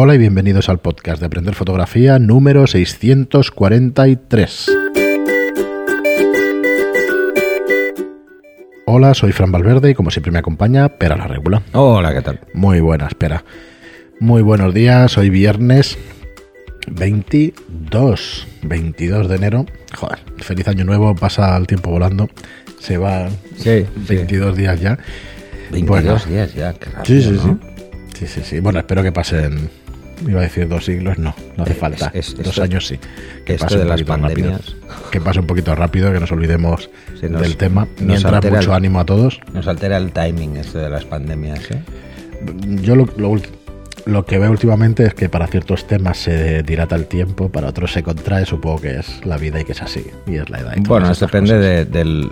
Hola y bienvenidos al podcast de Aprender Fotografía número 643. Hola, soy Fran Valverde y como siempre me acompaña Pera la Regula. Hola, ¿qué tal? Muy buenas, Pera. Muy buenos días, hoy viernes 22, 22 de enero. Joder, feliz año nuevo, pasa el tiempo volando. Se va Sí, 22 días ya. 22 Bueno. días ya, qué rápido, Sí, sí, ¿no? sí. Sí, sí, sí. Bueno, espero que pasen. Iba a decir dos siglos, no, no hace Eh, falta. es- es- dos esto- años sí. Que esto pase de un las rápido. pandemias. Que pase un poquito rápido, que nos olvidemos nos- del tema. nos Mientras, altera mucho el- ánimo a todos. Nos altera el timing esto de las pandemias, ¿eh? Yo lo, lo lo que veo últimamente es que para ciertos temas se dilata el tiempo, para otros se contrae. Supongo que es la vida y que es así. Y es la edad. y Bueno, estas depende de- del,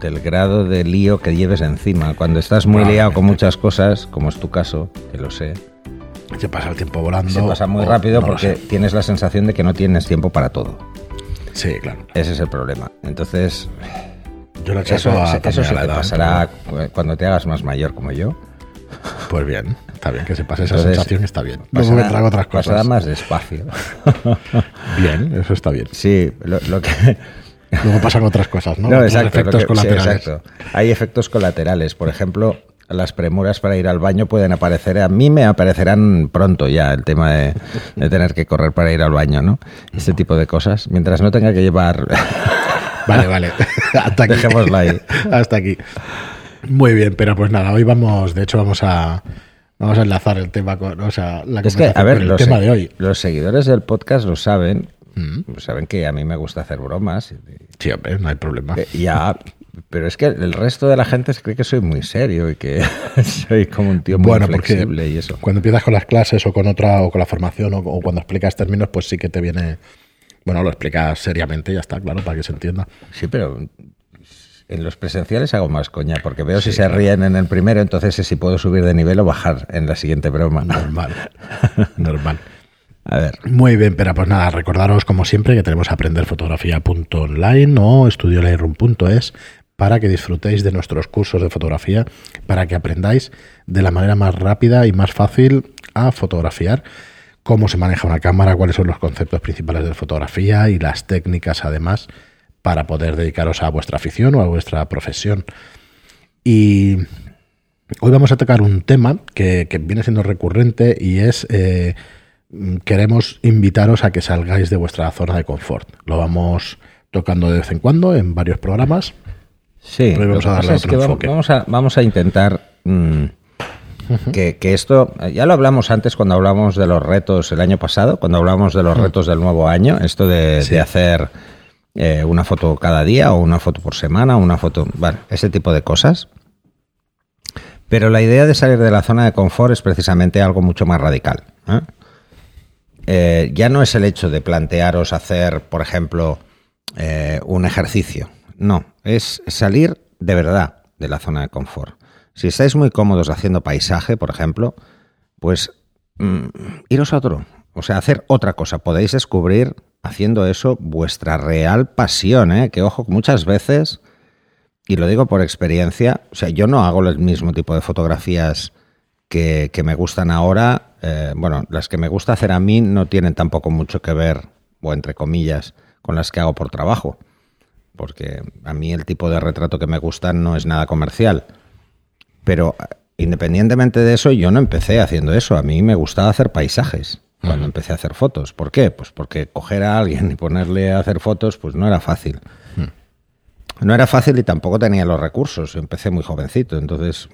del grado de lío que lleves encima. Cuando estás muy liado con muchas cosas, como es tu caso, que lo sé, Se pasa el tiempo volando. se pasa muy o rápido no porque tienes la sensación de que no tienes tiempo para todo. Sí, claro. Ese es el problema. Entonces, Yo lo achaco eso, a, eso se a la te edad, pasará cu- cuando te hagas más mayor como yo. Pues bien, está bien, que se pase esa sensación, está bien. Luego Pasará, me trago otras cosas. pasará más despacio. Bien, eso está bien. Sí, lo, lo que... Luego pasan otras cosas, ¿no? No, exacto. efectos que- sí, colaterales. exacto. Hay efectos colaterales. Por ejemplo, las premuras para ir al baño pueden aparecer. A mí me aparecerán pronto ya el tema de, de tener que correr para ir al baño, ¿no? Este tipo de cosas. Mientras no tenga que llevar. Vale, vale. Hasta aquí. Dejémoslo ahí. Hasta aquí. Muy bien, pero pues nada, hoy vamos, de hecho, vamos a vamos a enlazar el tema con, o sea, la es que, a ver, el tema de hoy. los seguidores del podcast lo saben. Mm. Saben que a mí me gusta hacer bromas. Sí, hombre, no hay problema. Ya. Pero es que el resto de la gente se cree que soy muy serio y que soy como un tío muy Bueno, flexible y eso. cuando empiezas con las clases o con otra o con la formación o, o cuando explicas términos, pues sí que te viene, bueno, lo explicas seriamente y ya está, claro, para que se entienda. Sí, pero en los presenciales hago más coña, porque veo si se ríen en el primero, entonces sé si puedo subir de nivel o bajar en la siguiente broma. Normal, normal. A ver, Muy bien, pero pues nada, recordaros como siempre que tenemos aprenderfotografía.online o estudiolightroom.es para que disfrutéis de nuestros cursos de fotografía, para que aprendáis de la manera más rápida y más fácil a fotografiar, cómo se maneja una cámara, cuáles son los conceptos principales de fotografía y las técnicas además para poder dedicaros a vuestra afición o a vuestra profesión. Y Hoy vamos a tocar un tema que, viene siendo recurrente y es eh, queremos invitaros a que salgáis de vuestra zona de confort. Lo vamos tocando de vez en cuando en varios programas. Sí, Pero lo vamos que a darle otro que enfoque. vamos a, vamos a intentar mm, que, que esto, ya lo hablamos antes cuando hablamos de los retos el año pasado, cuando hablamos de los retos del nuevo año, esto de, Sí. de hacer eh, una foto cada día o una foto por semana, una foto, bueno, ese tipo de cosas. Pero la idea de salir de la zona de confort es precisamente algo mucho más radical. ¿eh? Eh, ya no es el hecho de plantearos hacer, por ejemplo, eh, un ejercicio. No, es salir de verdad de la zona de confort. Si estáis muy cómodos haciendo paisaje, por ejemplo, pues mm, iros a otro. O sea, hacer otra cosa. Podéis descubrir haciendo eso vuestra real pasión, ¿eh? que ojo, muchas veces y lo digo por experiencia, o sea, yo no hago el mismo tipo de fotografías que, que me gustan ahora. eh, bueno, las que me gusta hacer a mí no tienen tampoco mucho que ver, o entre comillas, con las que hago por trabajo. Porque a mí el tipo de retrato que me gusta no es nada comercial. Pero eh, independientemente de eso, yo no empecé haciendo eso. A mí me gustaba hacer paisajes cuando empecé a hacer fotos. ¿Por qué? Pues porque coger a alguien y ponerle a hacer fotos, pues no era fácil. No era fácil y tampoco tenía los recursos. Empecé muy jovencito, entonces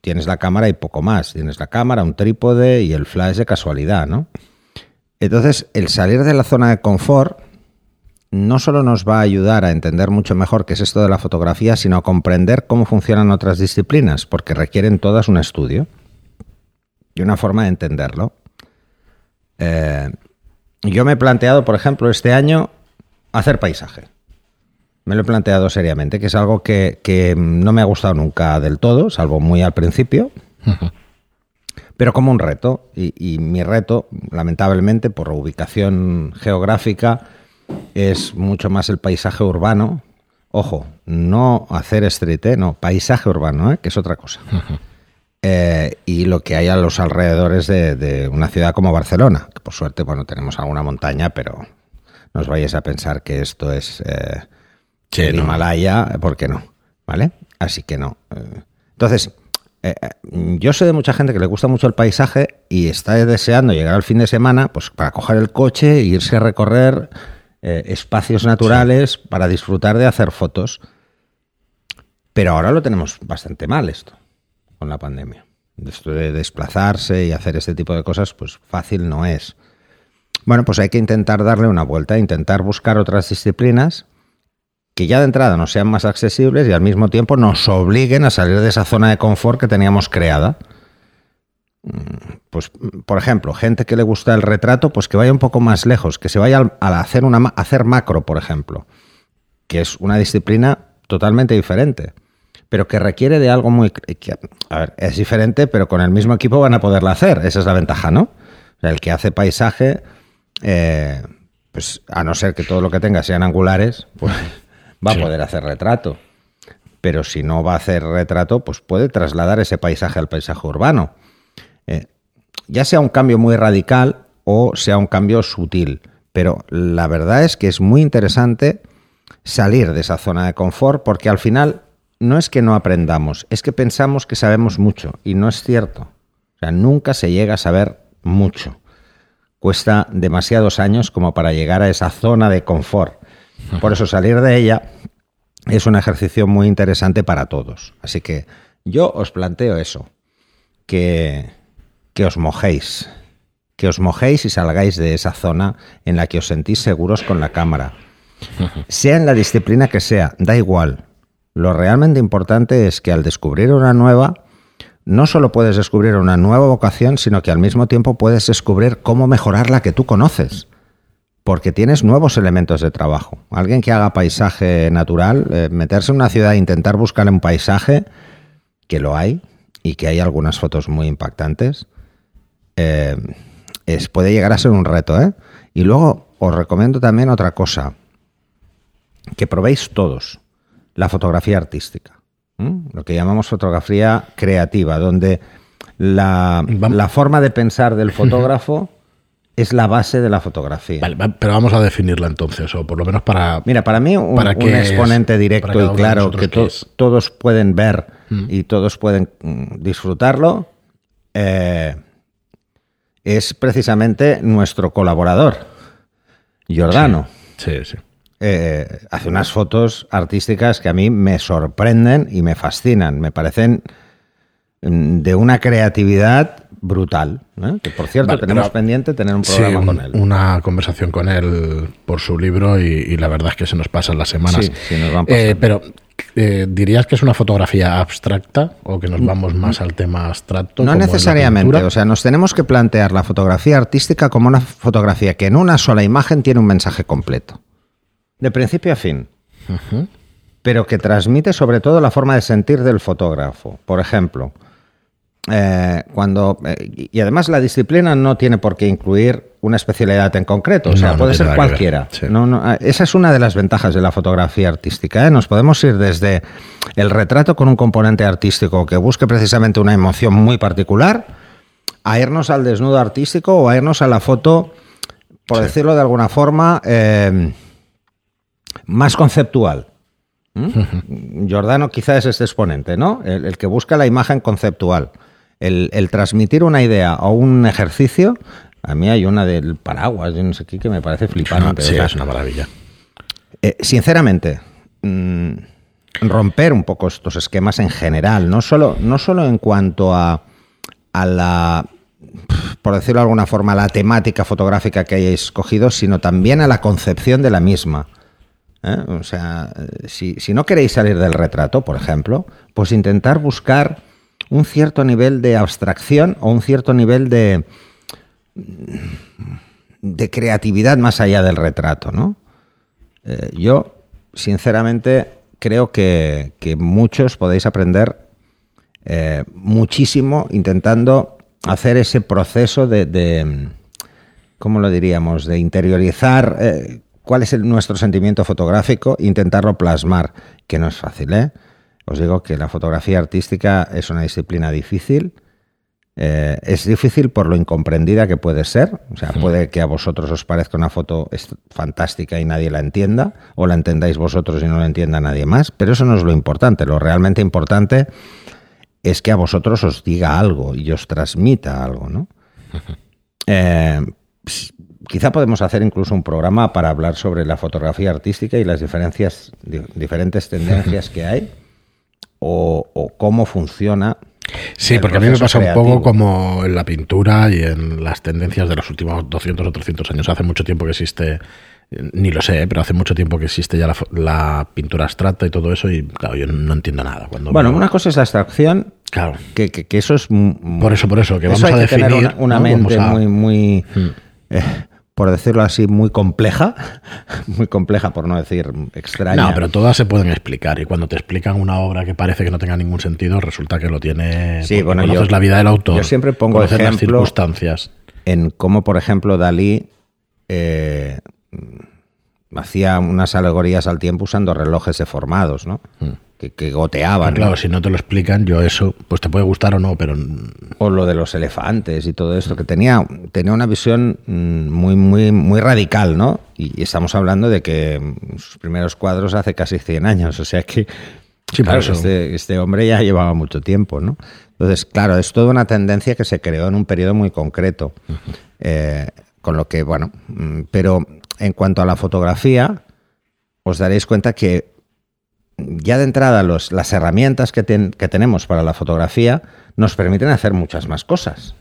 tienes la cámara y poco más. Tienes la cámara, un trípode y el flash de casualidad, ¿no? Entonces, el salir de la zona de confort no solo nos va a ayudar a entender mucho mejor qué es esto de la fotografía, sino a comprender cómo funcionan otras disciplinas, porque requieren todas un estudio y una forma de entenderlo. Eh, yo me he planteado, por ejemplo, este año hacer paisaje. Me lo he planteado seriamente, que es algo que, que no me ha gustado nunca del todo, salvo muy al principio, pero como un reto. Y, y mi reto, lamentablemente, por ubicación geográfica, es mucho más el paisaje urbano. Ojo, no hacer street, ¿eh? no, paisaje urbano, ¿eh? que es otra cosa. eh, y lo que hay a los alrededores de, una ciudad como Barcelona, que por suerte, bueno, tenemos alguna montaña, pero no os vayáis a pensar que esto es eh, el Himalaya, porque no, ¿vale? Así que no. Eh, entonces, yo sé de mucha gente que le gusta mucho el paisaje y está deseando llegar al fin de semana pues para coger el coche e irse a recorrer espacios naturales para disfrutar de hacer fotos. Pero ahora lo tenemos bastante mal esto con la pandemia. Esto de desplazarse y hacer este tipo de cosas, pues fácil no es. Bueno, pues hay que intentar darle una vuelta, intentar buscar otras disciplinas que ya de entrada no sean más accesibles y al mismo tiempo nos obliguen a salir de esa zona de confort que teníamos creada. Pues, por ejemplo, gente que le gusta el retrato, pues que vaya un poco más lejos, que se vaya a hacer, una, a hacer macro, por ejemplo, que es una disciplina totalmente diferente pero que requiere de algo muy... a ver, es diferente, pero con el mismo equipo van a poderla hacer. Esa es la ventaja, ¿no? el que hace paisaje, eh, pues a no ser que todo lo que tenga sean angulares, pues va a poder hacer retrato. Pero si no va a hacer retrato, pues puede trasladar ese paisaje al paisaje urbano. Eh, ya sea un cambio muy radical o sea un cambio sutil. Pero la verdad es que es muy interesante salir de esa zona de confort porque al final no es que no aprendamos, es que pensamos que sabemos mucho y no es cierto. O sea, nunca se llega a saber mucho. Cuesta demasiados años como para llegar a esa zona de confort. Por eso salir de ella es un ejercicio muy interesante para todos. Así que yo os planteo eso, que, que os mojéis, que os mojéis y salgáis de esa zona en la que os sentís seguros con la cámara. Sea en la disciplina que sea, da igual. Lo realmente importante es que al descubrir una nueva, no solo puedes descubrir una nueva vocación, sino que al mismo tiempo puedes descubrir cómo mejorar la que tú conoces. Porque tienes nuevos elementos de trabajo. Alguien que haga paisaje natural, eh, meterse en una ciudad e intentar buscar un paisaje, que lo hay, y que hay algunas fotos muy impactantes, eh, es, puede llegar a ser un reto. ¿eh? Y luego os recomiendo también otra cosa, que probéis todos la fotografía artística, lo que llamamos fotografía creativa, donde la, forma de pensar del fotógrafo es la base de la fotografía. pero vamos a definirla entonces, o por lo menos para... Mira, para mí un, exponente directo y claro que todos pueden ver mm. y todos pueden mm, disfrutarlo eh, es precisamente nuestro colaborador, Giordano. sí. sí. Eh, hace unas fotos artísticas que a mí me sorprenden y me fascinan. Me parecen mm, de una creatividad brutal. ¿eh? Que por cierto, tenemos pendiente tener un programa con él. Una conversación con él por su libro y, la verdad es que se nos pasan las semanas. Sí, nos van eh, pero ¿dirías que es una fotografía abstracta o que nos mm, vamos más mm. al tema abstracto? No necesariamente. O sea, nos tenemos que plantear la fotografía artística como una fotografía que en una sola imagen tiene un mensaje completo de principio a fin, pero que transmite sobre todo la forma de sentir del fotógrafo. Por ejemplo, eh, cuando eh, y además la disciplina no tiene por qué incluir una especialidad en concreto, o sea, puede ser cualquiera. Ah, esa es una de las ventajas de la fotografía artística. ¿eh? Nos podemos ir desde el retrato con un componente artístico que busque precisamente una emoción muy particular, a irnos al desnudo artístico o a irnos a la foto, por decirlo de alguna forma, más conceptual. ¿Mm? Giordano quizá es este exponente, ¿no? El, que busca la imagen conceptual. El, transmitir una idea o un ejercicio. A mí hay una del paraguas, yo no sé qué, que me parece flipante. Sí, es una maravilla. Eh, sinceramente, mm, romper un poco estos esquemas en general, no solo, no solo en cuanto a, a la por decirlo de alguna forma, la temática fotográfica que hayáis cogido, sino también a la concepción de la misma. ¿eh? O sea, si, no queréis salir del retrato, por ejemplo, pues intentar buscar un cierto nivel de abstracción o un cierto nivel de, de creatividad más allá del retrato, ¿no? Eh, yo, sinceramente, creo que, muchos podéis aprender eh, muchísimo intentando hacer ese proceso de, ¿cómo lo diríamos?, de interiorizar cuál es nuestro sentimiento fotográfico e intentarlo plasmar, que no es fácil, ¿eh? os digo que la fotografía artística es una disciplina difícil. Eh, es difícil por lo incomprendida que puede ser. O sea, puede que a vosotros os parezca una foto fantástica y nadie la entienda, o la entendáis vosotros y no la entienda nadie más, pero eso no es lo importante. Lo realmente importante es que a vosotros os diga algo y os transmita algo, ¿no? Eh, ps- quizá podemos hacer incluso un programa para hablar sobre la fotografía artística y las diferencias, di- diferentes tendencias que hay o, o cómo funciona. Sí, porque a mí me pasa un poco como en la pintura y en las tendencias de los últimos 200 o 300 años. Hace mucho tiempo que existe, eh, ni lo sé, pero hace mucho tiempo que existe ya la, pintura abstracta y todo eso y claro, yo no entiendo nada. Cuando Bueno, una cosa es la abstracción, Claro, que, que- que eso es... por eso, por eso, que eso vamos hay a que tener definir... una, una ¿no? mente a- muy, muy Mm. eh, por decirlo así, muy compleja, muy compleja por no decir extraña. No, pero todas se pueden explicar y cuando te explican una obra que parece que no tenga ningún sentido, resulta que lo tiene... Sí, bueno, conoces yo- la vida del autor, yo siempre pongo conoces las ejemplo- circunstancias. en cómo, por ejemplo, Dalí eh, hacía unas alegorías al tiempo usando relojes deformados, ¿no? Que, que goteaban. Claro, ¿no? si no te lo explican, yo eso, pues te puede gustar o no, pero O lo de los elefantes y todo esto, que tenía, tenía una visión mm, muy, muy, muy radical, ¿no? Y, y estamos hablando de que mm, sus primeros cuadros hace casi 100 años, o sea que Sí, claro, eso. este, este hombre ya llevaba mucho tiempo, ¿no? Entonces, claro, es toda una tendencia que se creó en un periodo muy concreto. Eh, con lo que, bueno, mm, pero en cuanto a la fotografía, os daréis cuenta que ya de entrada los, las herramientas que, ten- que tenemos para la fotografía nos permiten hacer muchas más cosas.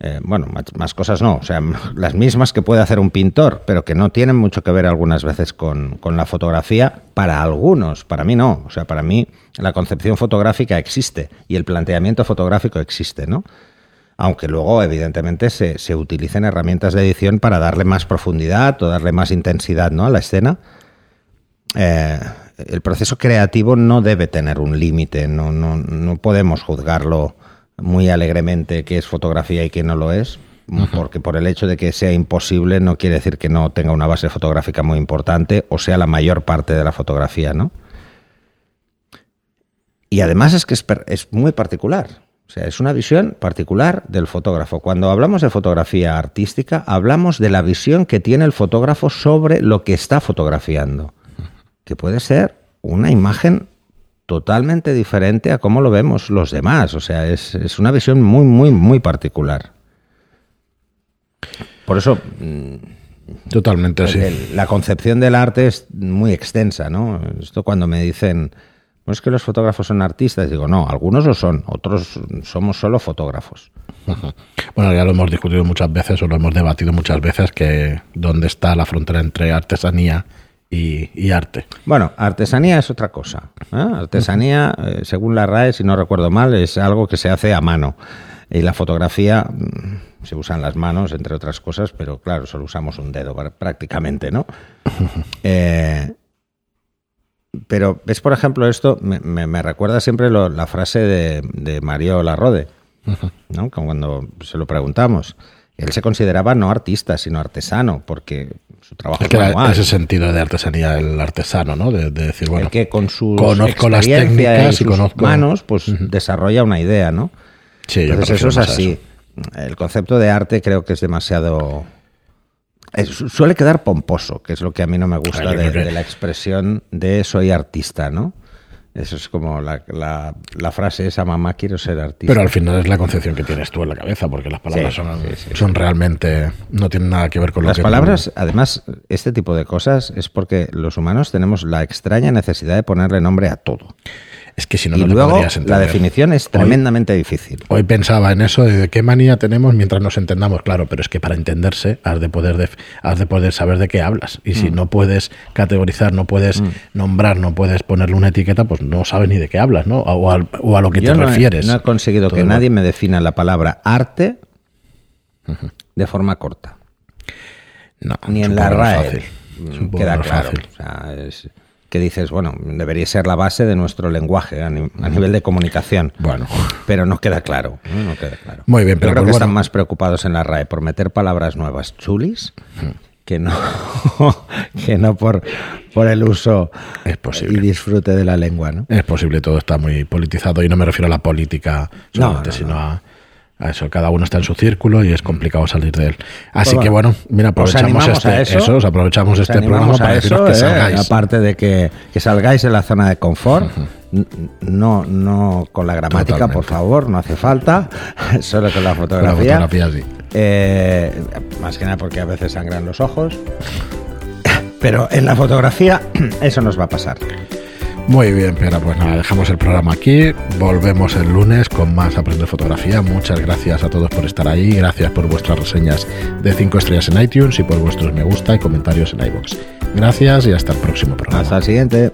Eh, bueno, más, más cosas no, o sea, las mismas que puede hacer un pintor, pero que no tienen mucho que ver algunas veces con, con la fotografía para algunos, para mí no, o sea, para mí la concepción fotográfica existe y el planteamiento fotográfico existe, ¿no? Aunque luego, evidentemente, se, se utilicen herramientas de edición para darle más profundidad o darle más intensidad ¿no? a la escena. Eh, el proceso creativo no debe tener un límite, no, no, no podemos juzgarlo muy alegremente qué es fotografía y qué no lo es, porque por el hecho de que sea imposible no quiere decir que no tenga una base fotográfica muy importante o sea la mayor parte de la fotografía, ¿no? Y además es que es, es muy particular. O sea, es una visión particular del fotógrafo. Cuando hablamos de fotografía artística, hablamos de la visión que tiene el fotógrafo sobre lo que está fotografiando, que puede ser una imagen totalmente diferente a cómo lo vemos los demás. O sea, es, es una visión muy, muy, muy particular. Por eso, mm, Totalmente, sí. el- la concepción del arte es muy extensa, ¿no? Esto cuando me dicen, no es que los fotógrafos son artistas, digo, no, algunos lo son, otros somos solo fotógrafos. Bueno, ya lo hemos discutido muchas veces o lo hemos debatido muchas veces que dónde está la frontera entre artesanía y, y arte. Bueno, artesanía es otra cosa. ¿eh? Artesanía, eh, según la RAE, si no recuerdo mal, es algo que se hace a mano. Y la fotografía mm, se usan las manos, entre otras cosas, pero claro, solo usamos un dedo pr- prácticamente, ¿no? Eh, pero ves, por ejemplo, esto me, me- me recuerda siempre lo- la frase de, de Mario Larrode, ¿no? Como cuando se lo preguntamos. Él se consideraba no artista, sino artesano, porque su trabajo Es que era manual. ese sentido de artesanía, el artesano, ¿no? De, de decir, bueno, el que con sus conozco las experiencia técnicas y sus conozco- manos, pues desarrolla una idea, ¿no? sí, yo Entonces eso es así. El concepto de arte creo que es demasiado... suele quedar pomposo, que es lo que a mí no me gusta de la expresión de soy artista, ¿no? Eso es como la, la- la frase esa, mamá, quiero ser artista. Pero al final es la concepción que tienes tú en la cabeza, porque las palabras Sí, son, sí, sí, son realmente. no tienen nada que ver con lo Las que. palabras, además, este tipo de cosas es porque los humanos tenemos la extraña necesidad de ponerle nombre a todo. Es que si no, y no te luego podrías la entender. definición es Hoy- tremendamente difícil. Hoy pensaba en eso de qué manía tenemos mientras nos entendamos, claro, pero es que para entenderse has de poder def- has de poder saber de qué hablas y Mm. si no puedes categorizar, no puedes nombrar, no puedes ponerle una etiqueta, pues no sabes ni de qué hablas, ¿no? O, a lo que Yo te no he- refieres. no he conseguido Todo que nadie me defina la palabra arte de forma corta. No, Ni en la RAE. mm, Queda claro. fácil. O sea, es que dices, bueno, debería ser la base de nuestro lenguaje a, ni- a nivel de comunicación. Bueno. Pero no queda claro. No, No queda claro. Muy bien, Yo pero creo pues que bueno. están más preocupados en la RAE por meter palabras nuevas chulis que no, que no por, por el uso Es posible. y disfrute de la lengua, ¿no? Es posible, todo está muy politizado y no me refiero a la política solamente, no, sino a eso. Cada uno está en su círculo y es complicado salir de él. Así Pues que bueno, mira, Os aprovechamos este, eso. os aprovechamos Os este programa para deciros que ¿eh? salgáis. Aparte de que, que salgáis de la zona de confort, no, no con la gramática, Totalmente. por favor, no hace falta, solo con la fotografía, sí. Eh, más que nada porque a veces sangran los ojos. Pero en la fotografía eso nos va a pasar. Muy bien, pero pues nada, dejamos el programa aquí. Volvemos el lunes con más Aprender Fotografía. Muchas gracias a todos por estar ahí. Gracias por vuestras reseñas de 5 estrellas en iTunes y por vuestros me gusta y comentarios en iBox. Gracias y hasta el próximo programa. Hasta el siguiente.